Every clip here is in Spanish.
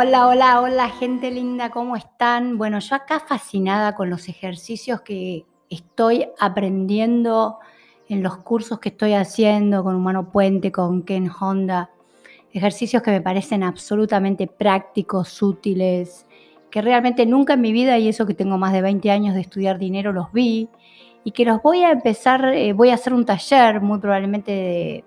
Hola, hola, hola, gente linda, ¿cómo están? Bueno, yo acá fascinada con los ejercicios que estoy aprendiendo en los cursos que estoy haciendo con Humano Puente, con Ken Honda. Ejercicios que me parecen absolutamente prácticos, útiles, que realmente nunca en mi vida, y eso que tengo más de 20 años de estudiar dinero, los vi, y que los voy a empezar, eh, voy a hacer un taller muy probablemente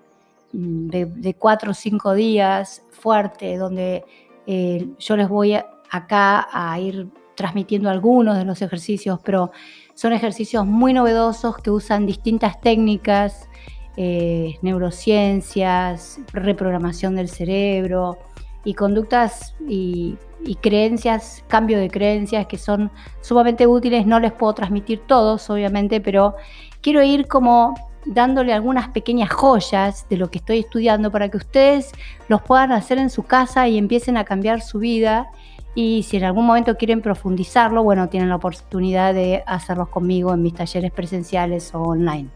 de, de cuatro o cinco días fuerte, donde eh, yo les voy acá a ir transmitiendo algunos de los ejercicios, pero son ejercicios muy novedosos que usan distintas técnicas, eh, neurociencias, reprogramación del cerebro y conductas y, y, creencias, cambio de creencias que son sumamente útiles. No les puedo transmitir todos, obviamente, pero quiero ir como dándole algunas pequeñas joyas de lo que estoy estudiando para que ustedes los puedan hacer en su casa y empiecen a cambiar su vida. Y si en algún momento quieren profundizarlo, bueno, tienen la oportunidad de hacerlos conmigo en mis talleres presenciales o online.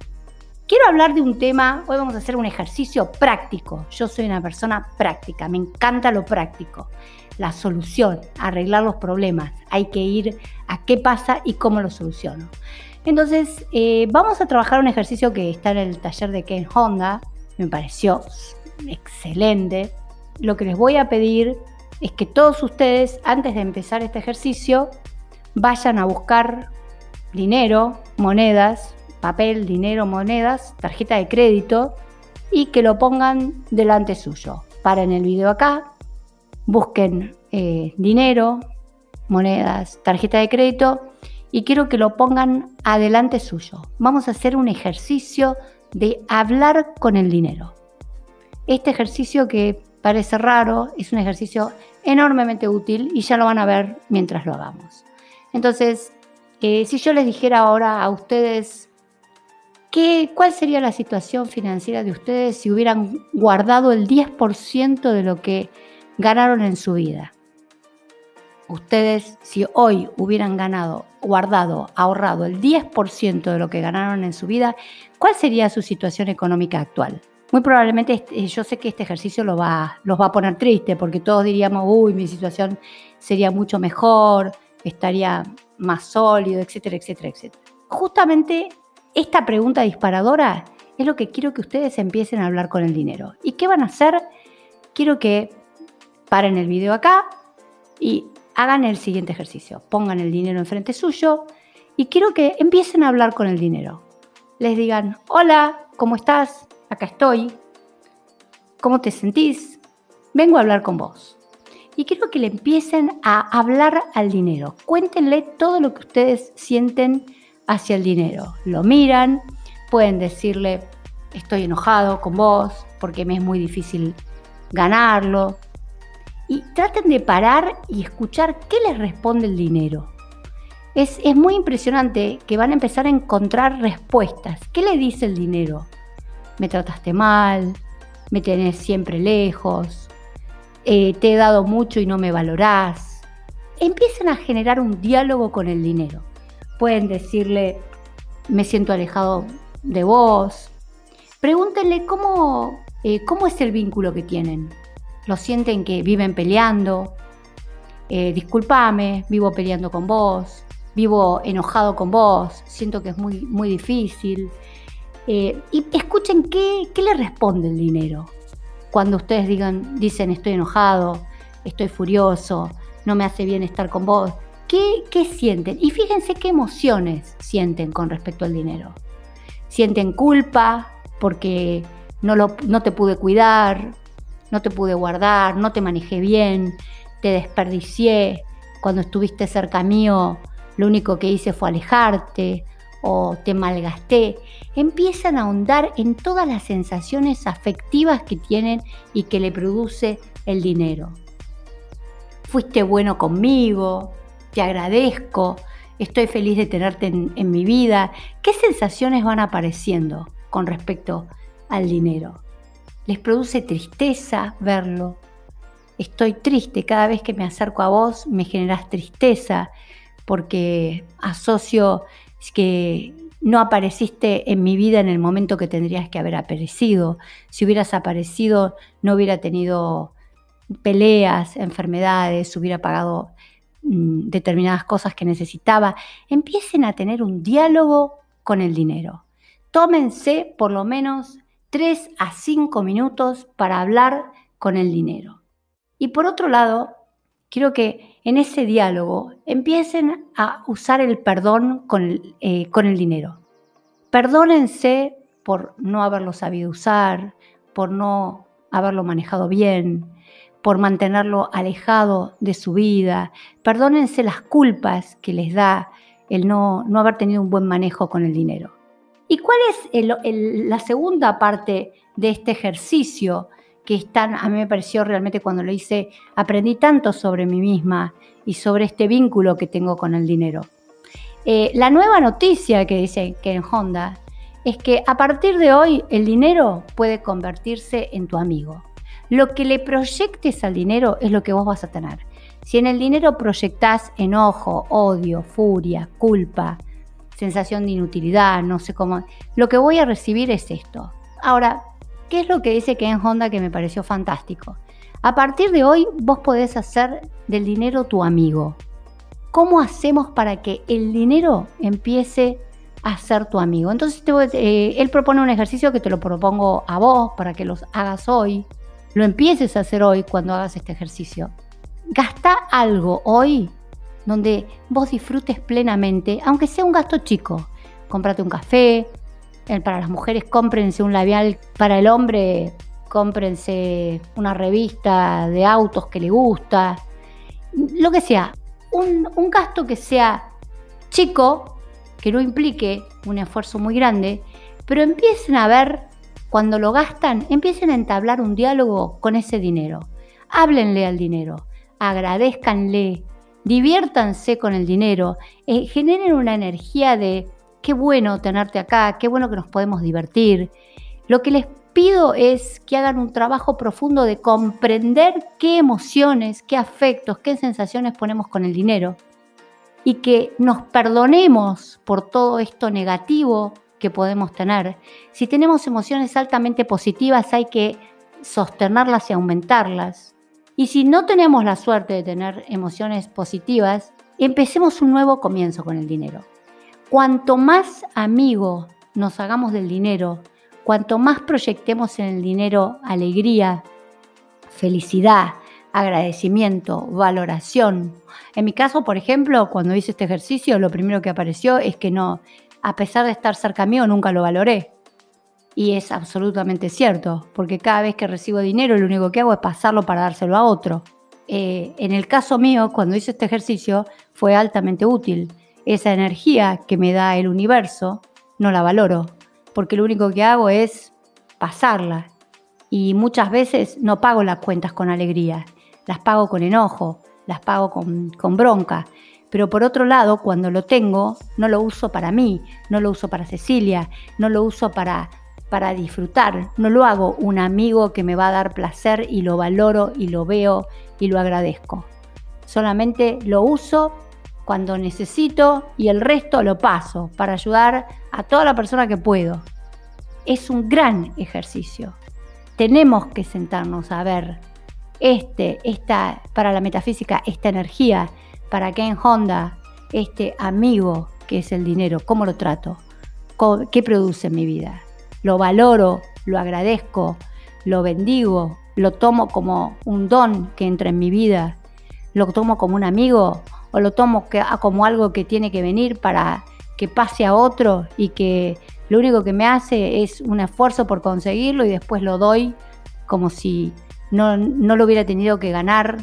Quiero hablar de un tema, hoy vamos a hacer un ejercicio práctico. Yo soy una persona práctica, me encanta lo práctico. La solución, arreglar los problemas. Hay que ir a qué pasa y cómo lo soluciono. Entonces, eh, vamos a trabajar un ejercicio que está en el taller de Ken Honda. Me pareció excelente. Lo que les voy a pedir es que todos ustedes, antes de empezar este ejercicio, vayan a buscar dinero, monedas, papel, dinero, monedas, tarjeta de crédito y que lo pongan delante suyo. Paren el video acá, busquen eh, dinero, monedas, tarjeta de crédito y quiero que lo pongan adelante suyo. Vamos a hacer un ejercicio de hablar con el dinero. Este ejercicio que parece raro es un ejercicio enormemente útil y ya lo van a ver mientras lo hagamos. Entonces, eh, si yo les dijera ahora a ustedes ¿qué, cuál sería la situación financiera de ustedes si hubieran guardado el 10% de lo que ganaron en su vida, ustedes si hoy hubieran ganado, guardado, ahorrado el 10% de lo que ganaron en su vida, ¿cuál sería su situación económica actual? Muy probablemente este, yo sé que este ejercicio los va a poner triste porque todos diríamos, uy, mi situación sería mucho mejor, estaría más sólido, etcétera, etcétera, etcétera. Justamente esta pregunta disparadora es lo que quiero que ustedes empiecen a hablar con el dinero. ¿Y qué van a hacer? Quiero que paren el video acá y hagan el siguiente ejercicio. Pongan el dinero enfrente suyo y quiero que empiecen a hablar con el dinero. Les digan, hola, ¿cómo estás? Acá estoy. ¿Cómo te sentís? Vengo a hablar con vos. Y quiero que le empiecen a hablar al dinero. Cuéntenle todo lo que ustedes sienten hacia el dinero. Lo miran, pueden decirle, estoy enojado con vos porque me es muy difícil ganarlo, y traten de parar y escuchar qué les responde el dinero. Es, muy impresionante que van a empezar a encontrar respuestas. ¿Qué le dice el dinero? Me trataste mal, me tenés siempre lejos, eh, te he dado mucho y no me valorás. Empiezan a generar un diálogo con el dinero. Pueden decirle, me siento alejado de vos. Pregúntenle cómo, eh, cómo es el vínculo que tienen lo sienten que viven peleando, eh, discúlpame, vivo peleando con vos, vivo enojado con vos, siento que es muy, muy difícil. Eh, y escuchen qué, qué, le responde el dinero. Cuando ustedes digan, dicen estoy enojado, estoy furioso, no me hace bien estar con vos, ¿qué, qué sienten? Y fíjense qué emociones sienten con respecto al dinero. Sienten culpa porque no, lo, no te pude cuidar, no te pude guardar, no te manejé bien, te desperdicié, cuando estuviste cerca mío lo único que hice fue alejarte o te malgasté, empiezan a ahondar en todas las sensaciones afectivas que tienen y que le produce el dinero. Fuiste bueno conmigo, te agradezco, estoy feliz de tenerte en, en mi vida. ¿Qué sensaciones van apareciendo con respecto al dinero? Les produce tristeza verlo. Estoy triste cada vez que me acerco a vos, me generas tristeza porque asocio que no apareciste en mi vida en el momento que tendrías que haber aparecido. Si hubieras aparecido, no hubiera tenido peleas, enfermedades, hubiera pagado mm, determinadas cosas que necesitaba, empiecen a tener un diálogo con el dinero. Tómense por lo menos 3 a 5 minutos para hablar con el dinero. Y por otro lado, quiero que en ese diálogo empiecen a usar el perdón con el, eh, con el dinero. Perdónense por no haberlo sabido usar, por no haberlo manejado bien, por mantenerlo alejado de su vida. Perdónense las culpas que les da el no, no haber tenido un buen manejo con el dinero. ¿Y cuál es la segunda parte de este ejercicio que están, a mí me pareció realmente cuando lo hice, aprendí tanto sobre mí misma y sobre este vínculo que tengo con el dinero? Eh, la nueva noticia que dice que en Honda es que a partir de hoy el dinero puede convertirse en tu amigo. Lo que le proyectes al dinero es lo que vos vas a tener. Si en el dinero proyectás enojo, odio, furia, culpa, sensación de inutilidad, no sé cómo, lo que voy a recibir es esto. Ahora, ¿qué es lo que dice Ken Honda que me pareció fantástico? A partir de hoy vos podés hacer del dinero tu amigo. ¿Cómo hacemos para que el dinero empiece a ser tu amigo? Entonces eh, él propone un ejercicio que te lo propongo a vos para que los hagas hoy, lo empieces a hacer hoy cuando hagas este ejercicio. Gasta algo hoy donde vos disfrutes plenamente, aunque sea un gasto chico. Cómprate un café, para las mujeres cómprense un labial, para el hombre cómprense una revista de autos que le gusta, lo que sea. Un, un gasto que sea chico, que no implique un esfuerzo muy grande, pero empiecen a ver, cuando lo gastan, empiecen a entablar un diálogo con ese dinero. Háblenle al dinero, agradezcanle, diviértanse con el dinero, eh, generen una energía de qué bueno tenerte acá, qué bueno que nos podemos divertir. Lo que les pido es que hagan un trabajo profundo de comprender qué emociones, qué afectos, qué sensaciones ponemos con el dinero y que nos perdonemos por todo esto negativo que podemos tener. Si tenemos emociones altamente positivas hay que sostenerlas y aumentarlas. Y si no tenemos la suerte de tener emociones positivas, empecemos un nuevo comienzo con el dinero. Cuanto más amigo nos hagamos del dinero, cuanto más proyectemos en el dinero alegría, felicidad, agradecimiento, valoración. En mi caso, por ejemplo, cuando hice este ejercicio, lo primero que apareció es que no, a pesar de estar cerca mío, nunca lo valoré. Y es absolutamente cierto, porque cada vez que recibo dinero lo único que hago es pasarlo para dárselo a otro. Eh, en el caso mío, cuando hice este ejercicio, fue altamente útil. Esa energía que me da el universo, no la valoro, porque lo único que hago es pasarla. Y muchas veces no pago las cuentas con alegría, las pago con enojo, las pago con, con bronca. Pero por otro lado, cuando lo tengo, no lo uso para mí, no lo uso para Cecilia, no lo uso para para disfrutar. No lo hago un amigo que me va a dar placer y lo valoro y lo veo y lo agradezco. Solamente lo uso cuando necesito y el resto lo paso para ayudar a toda la persona que puedo. Es un gran ejercicio. Tenemos que sentarnos a ver este, esta, para la metafísica, esta energía, para Ken Honda, este amigo que es el dinero, cómo lo trato, qué produce en mi vida lo valoro, lo agradezco, lo bendigo, lo tomo como un don que entra en mi vida, lo tomo como un amigo o lo tomo como algo que tiene que venir para que pase a otro y que lo único que me hace es un esfuerzo por conseguirlo y después lo doy como si no, lo hubiera tenido que ganar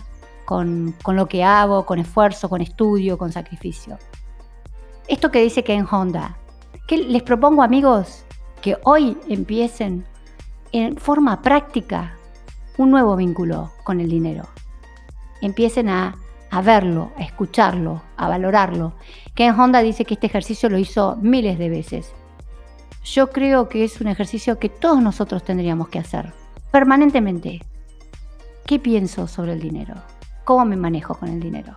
con, con, lo que hago, con esfuerzo, con estudio, con sacrificio. Esto que dice Ken Honda, que les propongo amigos que hoy empiecen en forma práctica un nuevo vínculo con el dinero. Empiecen a, verlo, a escucharlo, a valorarlo. Ken Honda dice que este ejercicio lo hizo miles de veces. Yo creo que es un ejercicio que todos nosotros tendríamos que hacer permanentemente. ¿Qué pienso sobre el dinero? ¿Cómo me manejo con el dinero?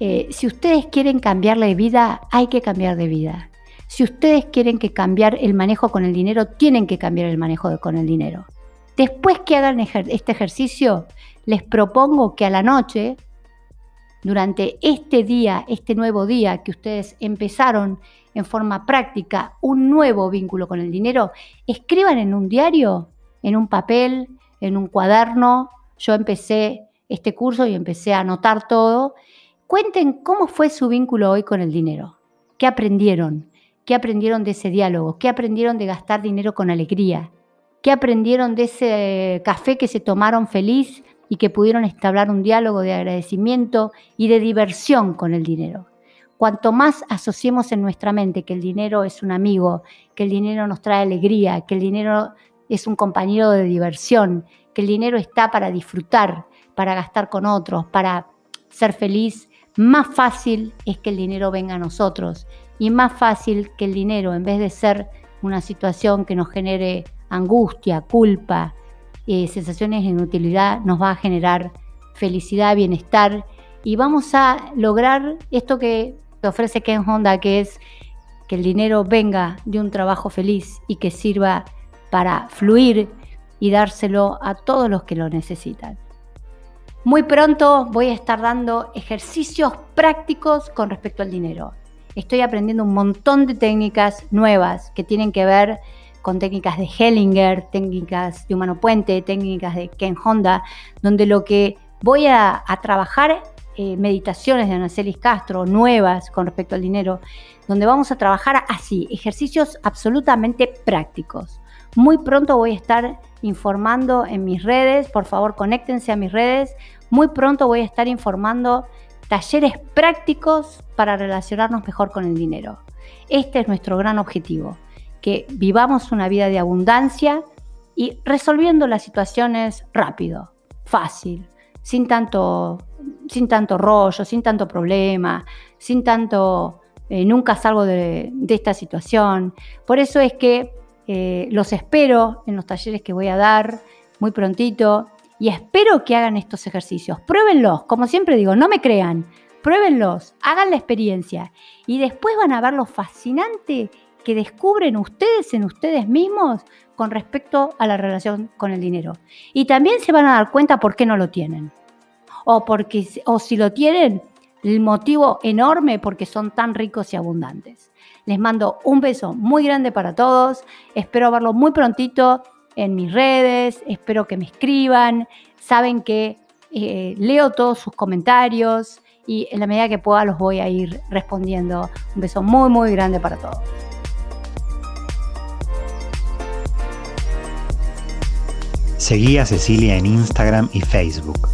Eh, si ustedes quieren cambiar de vida, hay que cambiar de vida. Si ustedes quieren que cambiar el manejo con el dinero, tienen que cambiar el manejo con el dinero. Después que hagan este ejercicio, les propongo que a la noche, durante este día, este nuevo día que ustedes empezaron en forma práctica un nuevo vínculo con el dinero, escriban en un diario, en un papel, en un cuaderno. Yo empecé este curso y empecé a anotar todo. Cuenten cómo fue su vínculo hoy con el dinero, qué aprendieron, qué aprendieron de ese diálogo, qué aprendieron de gastar dinero con alegría, qué aprendieron de ese café que se tomaron feliz y que pudieron establecer un diálogo de agradecimiento y de diversión con el dinero. Cuanto más asociemos en nuestra mente que el dinero es un amigo, que el dinero nos trae alegría, que el dinero es un compañero de diversión, que el dinero está para disfrutar, para gastar con otros, para ser feliz, más fácil es que el dinero venga a nosotros y más fácil que el dinero, en vez de ser una situación que nos genere angustia, culpa, eh, sensaciones de inutilidad, nos va a generar felicidad, bienestar y vamos a lograr esto que te ofrece Ken Honda, que es que el dinero venga de un trabajo feliz y que sirva para fluir y dárselo a todos los que lo necesitan. Muy pronto voy a estar dando ejercicios prácticos con respecto al dinero. Estoy aprendiendo un montón de técnicas nuevas que tienen que ver con técnicas de Hellinger, técnicas de Humano Puente, técnicas de Ken Honda, donde lo que voy a, trabajar, eh, meditaciones de Anacelis Castro, nuevas con respecto al dinero, donde vamos a trabajar así, ejercicios absolutamente prácticos. Muy pronto voy a estar informando en mis redes, por favor conéctense a mis redes. Muy pronto voy a estar informando talleres prácticos para relacionarnos mejor con el dinero. Este es nuestro gran objetivo que vivamos una vida de abundancia y resolviendo las situaciones rápido, fácil, sin tanto, sin tanto rollo, sin tanto problema, sin tanto eh, nunca salgo de, esta situación. Por eso es que eh, los espero en los talleres que voy a dar muy prontito y espero que hagan estos ejercicios. Pruébenlos, como siempre digo, no me crean, pruébenlos, hagan la experiencia y después van a ver lo fascinante que descubren ustedes en ustedes mismos con respecto a la relación con el dinero. Y también se van a dar cuenta por qué no lo tienen. O, porque, o si lo tienen, el motivo enorme porque son tan ricos y abundantes. Les mando un beso muy grande para todos. Espero verlo muy prontito en mis redes. Espero que me escriban. Saben que eh, leo todos sus comentarios y en la medida que pueda los voy a ir respondiendo. Un beso muy, muy grande para todos. Seguí a Cecilia en Instagram y Facebook,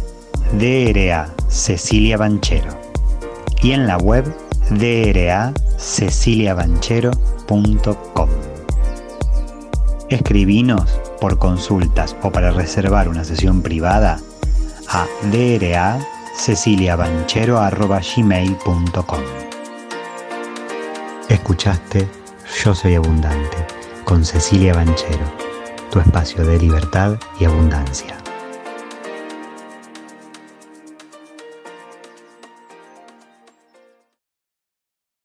DRA Cecilia Banchero, y en la web draceciliabanchero.com. Escribinos por consultas o para reservar una sesión privada a draceciliabanchero.gmail.com. Escuchaste Yo Soy Abundante con Cecilia Banchero tu espacio de libertad y abundancia.